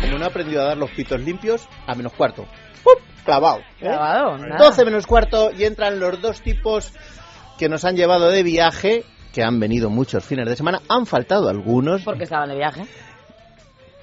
como no he aprendido a dar los pitos limpios, a menos cuarto. ¡Pum! Clavado. ¿eh? Clavado, nada. 12 menos cuarto y entran los dos tipos que nos han llevado de viaje, que han venido muchos fines de semana. Han faltado algunos. Porque estaban de viaje.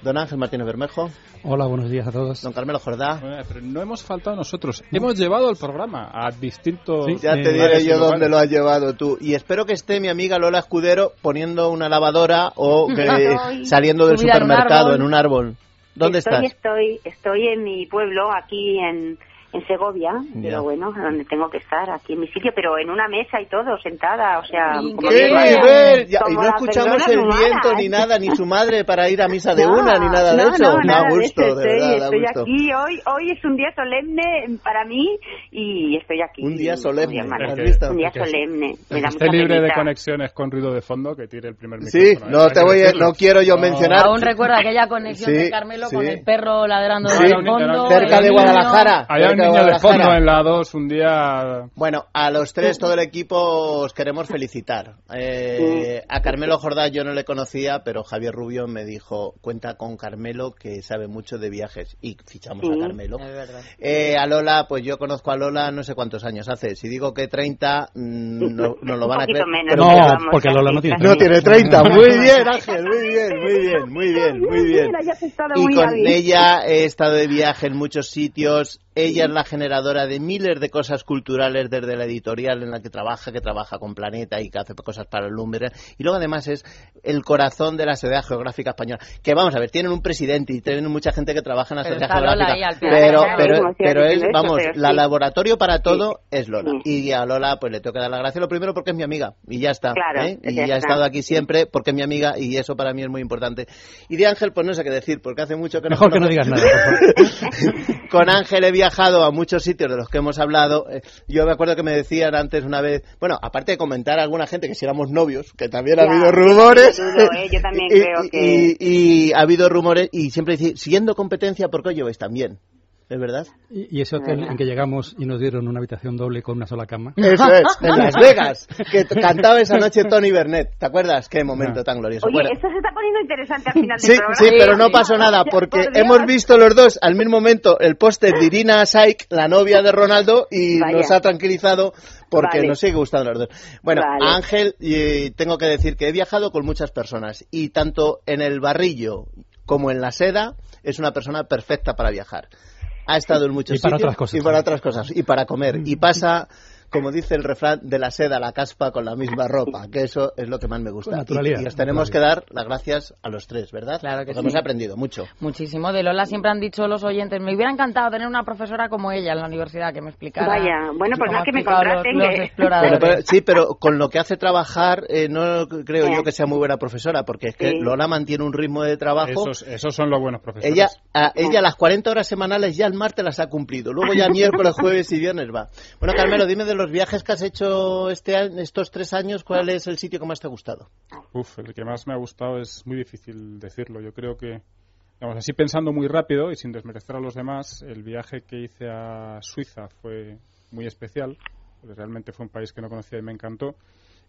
Don Ángel Martínez Bermejo, Hola, buenos días a todos. don Carmelo Jordá. Bueno, Pero no hemos faltado nosotros. Hemos llevado el programa a distintos. Ya Eh, te diré yo lugares. dónde lo has llevado tú. Y espero que esté mi amiga Lola Escudero poniendo una lavadora o que saliendo del supermercado en un árbol. ¿Dónde estoy, estás? Estoy, estoy en mi pueblo, aquí en, en Segovia, Ya. pero bueno, donde tengo que estar, aquí en mi sitio, pero en una mesa y todo, sentada, o sea... ¡Qué como ¡Qué que- nivel! Ya, y no escuchamos el humanas. viento ni nada, ni su madre para ir a misa de No, una, ni nada de no, eso. No, da nada de gusto, eso, de estoy, verdad, da estoy gusto. aquí, hoy, hoy es un día solemne para mí y estoy aquí. Un día solemne, Un día, ¿has que- visto? un día que- solemne, me El da esté mucha libre de conexiones con ruido de fondo, que tire el primer Sí, micrófono. no ¿eh? te Hay que voy a, no quiero yo No. mencionar. Aún recuerda aquella conexión Sí, de Carmelo con sí. el perro ladrando Sí, de fondo. cerca de. Guadalajara. Niño de fondo en la 2 un día. Bueno, a los tres, todo el equipo, os queremos felicitar. Eh, a Carmelo Jordá yo no le conocía, pero Javier Rubio me dijo, cuenta con Carmelo que sabe mucho de viajes. Y fichamos a. Carmelo. Eh, a Lola, pues yo conozco a Lola no sé cuántos años hace. Si digo que 30, mm, no, no lo van a creer. menos, No, vamos, porque Lola no tiene ya no sí. tiene 30. Muy bien, Ángel, muy bien, muy bien, muy bien, muy bien. Y con ella he estado de viaje en muchos sitios. Ella es la generadora de miles de cosas culturales desde la editorial en la que trabaja, que trabaja con Planeta y que hace cosas para el Lumber. Y luego además es el corazón de la Sociedad Geográfica Española. Que vamos a ver, tienen un presidente y tienen mucha gente que trabaja en la Sociedad Geográfica. pero, pero, pero es, vamos, pero la sí. laboratorio para todo es Lola. Sí. Y a Lola pues le tengo que dar la gracia. Lo primero porque es mi amiga y ya está. Claro, ¿eh? Y ya ya ha estado aquí siempre porque es mi amiga y eso para mí es muy importante. Y de Ángel pues no sé qué decir porque hace mucho que no Mejor que no digas nada. por favor. con Ángel he viajado a muchos sitios de los que hemos hablado. Eh, Yo me acuerdo que me decían antes una vez, bueno, aparte de comentar a alguna gente que si éramos novios, que también ha Ya, habido yo rumores. dudo, ¿eh? Yo también y, creo y- que- y ha habido rumores y siempre dice, siguiendo competencia, ¿por qué os lleváis tan bien? ¿Es verdad? Y, y ese hotel en que llegamos y nos dieron una habitación doble con una sola cama. Eso es, en Las Vegas, que cantaba esa noche Tony Burnett. ¿Te acuerdas? Qué momento Ah. tan glorioso. Oye, esto se está poniendo interesante al final Sí, del programa. sí, pero no pasó nada porque Por hemos visto los dos al mismo momento el póster de Irina Saik, la novia de Ronaldo, y Vaya. nos ha tranquilizado porque Vale. nos sigue gustando los dos. Bueno, Vale. Ángel, y tengo que decir que he viajado con muchas personas y tanto en el barrillo como en la seda es una persona perfecta para viajar. Ha estado en muchos Y para sitios otras cosas y para otras cosas. Y para comer. Y pasa como dice el refrán, de la seda a la caspa con la misma ropa, que eso es lo que más me gusta. Y, y os tenemos que dar las gracias a los tres, ¿verdad? Claro que Porque sí. hemos aprendido mucho. Muchísimo. De Lola siempre han dicho los oyentes, me hubiera encantado tener una profesora como ella en la universidad que me explicara. Vaya, bueno, pues ha que me los- contraten, los que- exploradores. Pero, pero- sí, pero con lo que hace trabajar, eh, no creo Sí. yo que sea muy buena profesora, porque es que Sí. Lola mantiene un ritmo de trabajo. Esos, esos son los buenos profesores. Ella, a, ella las 40 horas semanales ya el martes las ha cumplido. Luego ya miércoles, jueves y viernes va. Bueno, Carmelo, dime de los viajes que has hecho este estos tres años, ¿cuál es el sitio que más te ha gustado? Uf, el que más me ha gustado es muy difícil decirlo. Yo creo que, digamos así pensando muy rápido y sin desmerecer a los demás, el viaje que hice a Suiza fue muy especial. porque Realmente fue un país que no conocía y me encantó.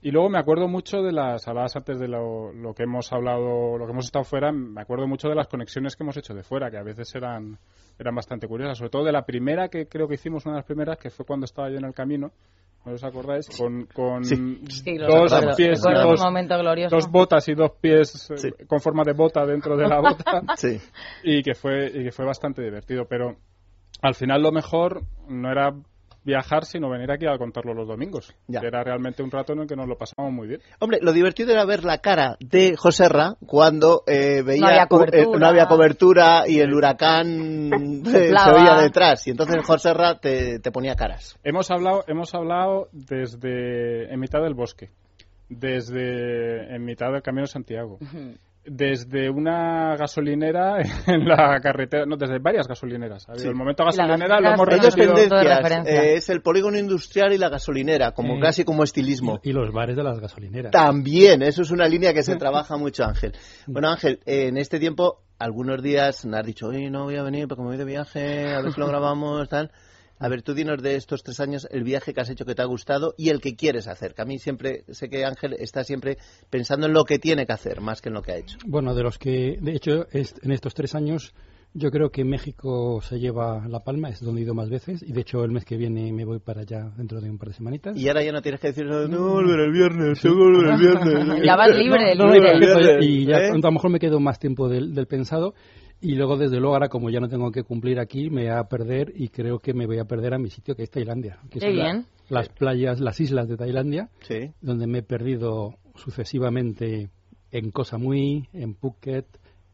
Y luego me acuerdo mucho de las, hablabas antes de lo, lo que hemos hablado, lo que hemos estado fuera, me acuerdo mucho de las conexiones que hemos hecho de fuera, que a veces eran, eran bastante curiosas. Sobre todo de la primera que creo que hicimos, una de las primeras, que fue cuando estaba yo en el camino, ¿no os acordáis? Con, con Sí. Dos recuerdo. pies, Recuerdo dos, botas y dos pies eh, Sí. con forma de bota dentro de la bota Sí. y que fue y que fue bastante divertido pero al final lo mejor no era viajar sino venir aquí a contarlo los domingos Ya. que era realmente un rato en el que nos lo pasamos muy bien Hombre, lo divertido era ver la cara de Joserra cuando eh, veía No había eh, cobertura. no había cobertura y el huracán eh, se Soplaba. oía detrás. Y entonces Joserra te, te ponía caras. hemos hablado hemos hablado desde en mitad del bosque desde en mitad del camino de Santiago Desde una gasolinera en la carretera, no, desde varias gasolineras. Ha habido Sí. El momento gasolinera lo hemos referencia. eh, es el polígono industrial y la gasolinera, como Eh, casi como estilismo. Y los bares de las gasolineras. También, eso es una línea que se trabaja mucho, Ángel. Bueno, Ángel, eh, en este tiempo, algunos días me has dicho, oye, no voy a venir porque me voy de viaje, a ver si lo grabamos, tal. A ver, tú dinos de estos tres años el viaje que has hecho que te ha gustado y el que quieres hacer. Que a mí siempre, sé que Ángel está siempre pensando en lo que tiene que hacer, más que en lo que ha hecho. Bueno, de los que, de hecho, en estos tres años, yo creo que México se lleva la palma, es donde he ido más veces, y de hecho el mes que viene me voy para allá dentro de un par de semanitas. Y ahora ya no tienes que decir, no, volver el viernes, tengo que volver el viernes. Ya vas libre, No, no, Viernes, y ya ¿eh? a lo mejor me quedo más tiempo del, del pensado. Y luego, desde luego, ahora como ya no tengo que cumplir aquí, me voy a perder y creo que me voy a perder a mi sitio, que es Tailandia. Que Qué son la- bien. las playas, las islas de Tailandia, Sí. donde me he perdido sucesivamente en Koh Samui, en Phuket,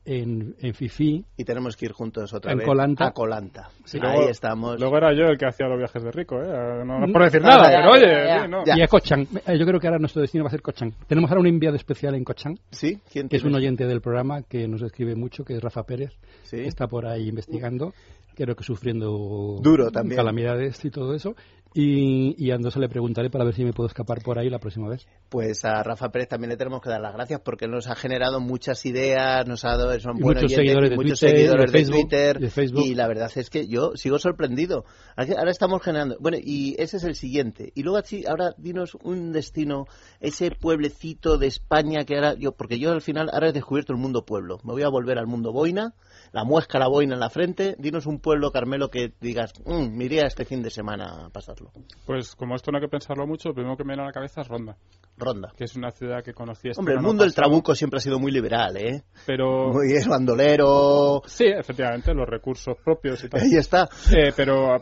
en, en Fifi. Y tenemos que ir juntos otra En vez Koh Lanta. a Colanta. Sí. Ahí Luego- estamos. Luego era yo el que hacía los viajes de rico, ¿eh? No, no por decir nada, ya, pero oye, ya, ya. sí, no. Ya. Y a Koh Chang. Eh, Yo creo que ahora nuestro destino va a ser Koh Chang. Tenemos ahora un enviado especial en Koh Chang, ¿Sí? ¿Quién que es un oyente del programa que nos escribe mucho, que es Rafa Pérez. Sí. que está por ahí investigando, creo que sufriendo Duro también. calamidades y todo eso. Y, y a Andosa le preguntaré para ver si me puedo escapar por ahí la próxima vez. Pues a Rafa Pérez también le tenemos que dar las gracias porque nos ha generado muchas ideas, nos ha dado son Y buen muchos seguidores de muchos Twitter, seguidores de de, Facebook, Twitter de Facebook. y la verdad es que yo sigo sorprendido. Ahora estamos generando, bueno, y ese es el siguiente. Y luego ahora dinos un destino, ese pueblecito de España que ahora yo, porque yo al final ahora he descubierto el mundo pueblo. Me voy a volver al mundo boina, la muesca la boina en la frente. Dinos un pueblo, Carmelo, que digas, "Mm, me iría este fin de semana a pasarlo. Pues como esto no hay que pensarlo mucho, lo primero que me viene a la cabeza es Ronda, Ronda. que es una ciudad que conocí este Hombre, el mundo del trabuco siempre ha sido muy liberal, ¿eh? Pero Muy bien, bandolero. sí, efectivamente, los recursos propios y tal. Ahí está. Eh, pero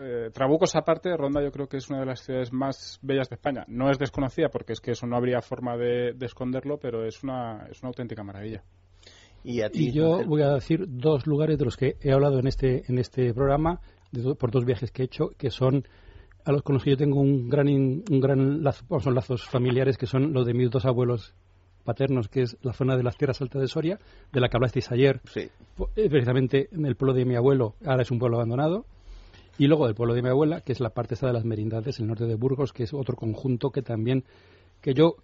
eh, Trabucos aparte, Ronda yo creo que es una de las ciudades más bellas de España. No es desconocida porque es que eso no habría forma de, de esconderlo, pero es una, es una auténtica maravilla. Y a ti. Y yo Ángel. voy a decir dos lugares de los que he hablado en este, en este programa, de por dos viajes que he hecho, que son a los con los que yo tengo un gran, un gran lazo, bueno, son lazos familiares, que son los de mis dos abuelos paternos, que es la zona de las tierras altas de Soria, de la que hablasteis ayer, Sí. Fu- eh, precisamente en el pueblo de mi abuelo, ahora es un pueblo abandonado, y luego del pueblo de mi abuela, que es la parte esta de las merindades, el norte de Burgos, que es otro conjunto que también, que yo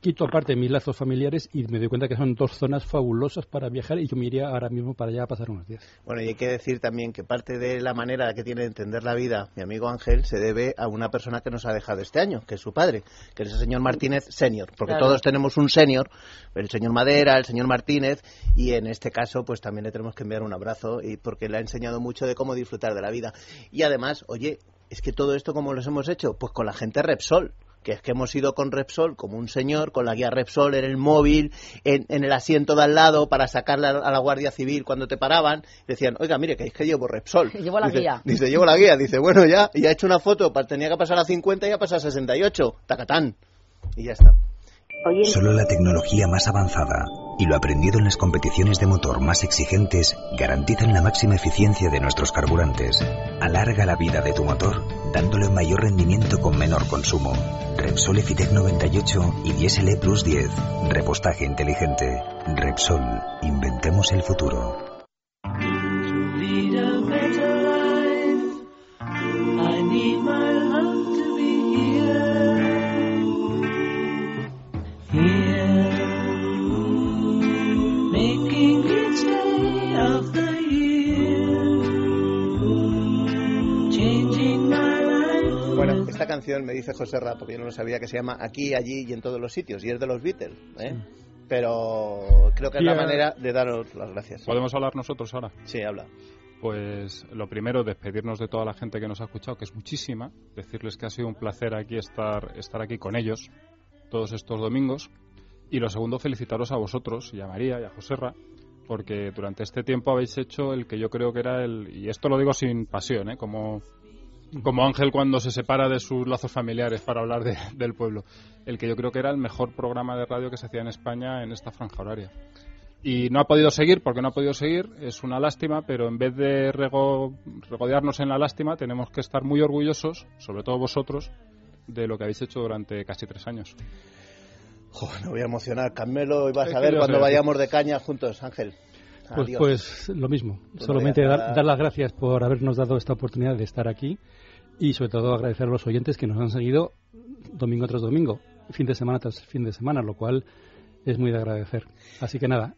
quito aparte mis lazos familiares y me doy cuenta que son dos zonas fabulosas para viajar y yo me iría ahora mismo para allá a pasar unos días. Bueno, y hay que decir también que parte de la manera que tiene de entender la vida mi amigo Ángel se debe a una persona que nos ha dejado este año, que es su padre, que es el señor Martínez senior, porque Claro. todos tenemos un senior, el señor Madera, el señor Martínez, y en este caso pues también le tenemos que enviar un abrazo y porque le ha enseñado mucho de cómo disfrutar de la vida. Y además, oye, es que todo esto cómo los hemos hecho, pues con la gente Repsol. Que es que hemos ido con Repsol como un señor, con la guía Repsol en el móvil, en, en el asiento de al lado para sacarla a la Guardia Civil cuando te paraban. Decían, oiga, mire, que es que llevo Repsol. Llevo la dice, guía. Dice, llevo la guía. Dice, bueno, ya, y ha hecho una foto, tenía que pasar a 50 y ha pasado a 68. Tacatán. Y ya está. Oye, Solo la tecnología más avanzada y lo aprendido en las competiciones de motor más exigentes garantizan la máxima eficiencia de nuestros carburantes. Alarga la vida de tu motor dándole un mayor rendimiento con menor consumo. Repsol Efitec 98 y Diesel E Plus 10. Repostaje inteligente. Repsol. Inventemos el futuro. Canción me dice José Ra, porque yo no lo sabía, que se llama Aquí, Allí y en todos los sitios, y es de los Beatles. ¿eh? Pero creo que es la manera de daros las gracias. ¿Podemos hablar nosotros ahora? Sí, habla. Pues lo primero, despedirnos de toda la gente que nos ha escuchado, que es muchísima, decirles que ha sido un placer aquí estar, estar aquí con ellos todos estos domingos. Y lo segundo, felicitaros a vosotros y a María y a Joserra, porque durante este tiempo habéis hecho el que yo creo que era el, y esto lo digo sin pasión, ¿eh? como, como Ángel cuando se separa de sus lazos familiares para hablar de- del pueblo, el que yo creo que era el mejor programa de radio que se hacía en España en esta franja horaria y no ha podido seguir porque no ha podido seguir, es una lástima, pero en vez de rego- regodearnos en la lástima, tenemos que estar muy orgullosos, sobre todo vosotros, de lo que habéis hecho durante casi tres años. Joder, me voy a emocionar, Carmelo, y vas a ver cuando sé. vayamos de caña juntos, Ángel. Pues, pues lo mismo. Pues Solamente dar las gracias por habernos dado esta oportunidad de estar aquí y sobre todo agradecer a los oyentes que nos han seguido domingo tras domingo, fin de semana tras fin de semana, lo cual es muy de agradecer. Así que nada,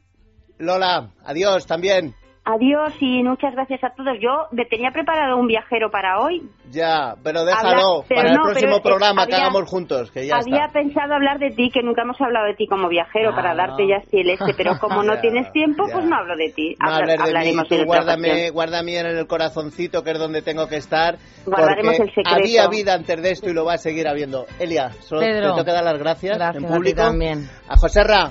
Lola, adiós también. Adiós y muchas gracias a todos. Yo me tenía preparado un viajero para hoy. Ya, pero déjalo Habla- pero para el próximo pero, programa que había- hagamos juntos, que ya Había está. pensado hablar de ti, que nunca hemos hablado de ti como viajero, Ah, para no. darte ya así el este, pero como no tienes tiempo, ya. pues no hablo de ti. No Habla- de mí, hablaremos tú en otra guárdame, guárdame en el corazoncito, que es donde tengo que estar. Guardaremos el secreto. Había vida antes de esto y lo va a seguir habiendo. Elia, solo Pedro, te tengo que dar las gracias, gracias en a ti público. también. A Joserra,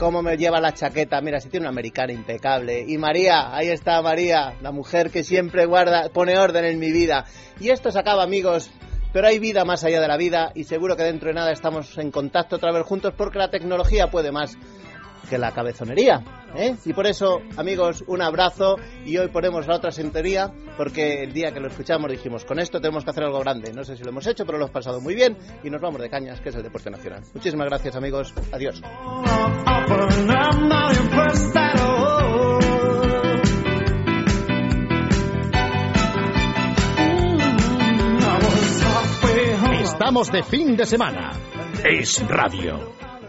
cómo me lleva la chaqueta. Mira, si tiene una americana impecable. Y María, ahí está María, la mujer que siempre guarda, pone orden en mi vida. Y esto se acaba, amigos. Pero hay vida más allá de la vida y seguro que dentro de nada estamos en contacto otra vez juntos porque la tecnología puede más que la cabezonería. ¿eh? Y por eso, amigos, un abrazo y hoy ponemos la otra sintonía porque el día que lo escuchamos dijimos, con esto tenemos que hacer algo grande. No sé si lo hemos hecho, pero lo hemos pasado muy bien y nos vamos de cañas, que es el deporte nacional. Muchísimas gracias, amigos. Adiós. Estamos de fin de semana. Es radio.